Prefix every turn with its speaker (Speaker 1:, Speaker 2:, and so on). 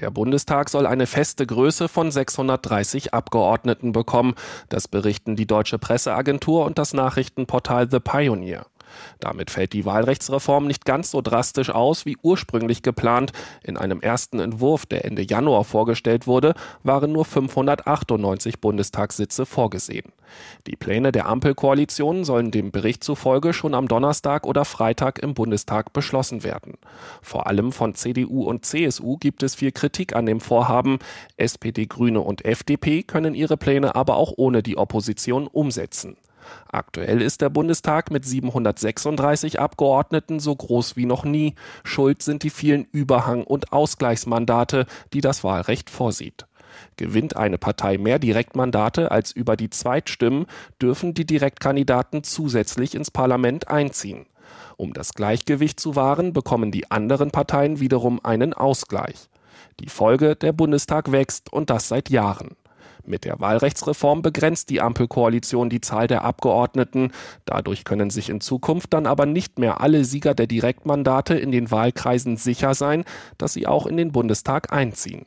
Speaker 1: Der Bundestag soll eine feste Größe von 630 Abgeordneten bekommen. Das berichten die Deutsche Presseagentur und das Nachrichtenportal The Pioneer. Damit fällt die Wahlrechtsreform nicht ganz so drastisch aus wie ursprünglich geplant. In einem ersten Entwurf, der Ende Januar vorgestellt wurde, waren nur 598 Bundestagssitze vorgesehen. Die Pläne der Ampelkoalition sollen dem Bericht zufolge schon am Donnerstag oder Freitag im Bundestag beschlossen werden. Vor allem von CDU und CSU gibt es viel Kritik an dem Vorhaben. SPD, Grüne und FDP können ihre Pläne aber auch ohne die Opposition umsetzen. Aktuell ist der Bundestag mit 736 Abgeordneten so groß wie noch nie. Schuld sind die vielen Überhang- und Ausgleichsmandate, die das Wahlrecht vorsieht. Gewinnt eine Partei mehr Direktmandate als über die Zweitstimmen, dürfen die Direktkandidaten zusätzlich ins Parlament einziehen. Um das Gleichgewicht zu wahren, bekommen die anderen Parteien wiederum einen Ausgleich. Die Folge, der Bundestag wächst und das seit Jahren. Mit der Wahlrechtsreform begrenzt die Ampelkoalition die Zahl der Abgeordneten. Dadurch können sich in Zukunft dann aber nicht mehr alle Sieger der Direktmandate in den Wahlkreisen sicher sein, dass sie auch in den Bundestag einziehen.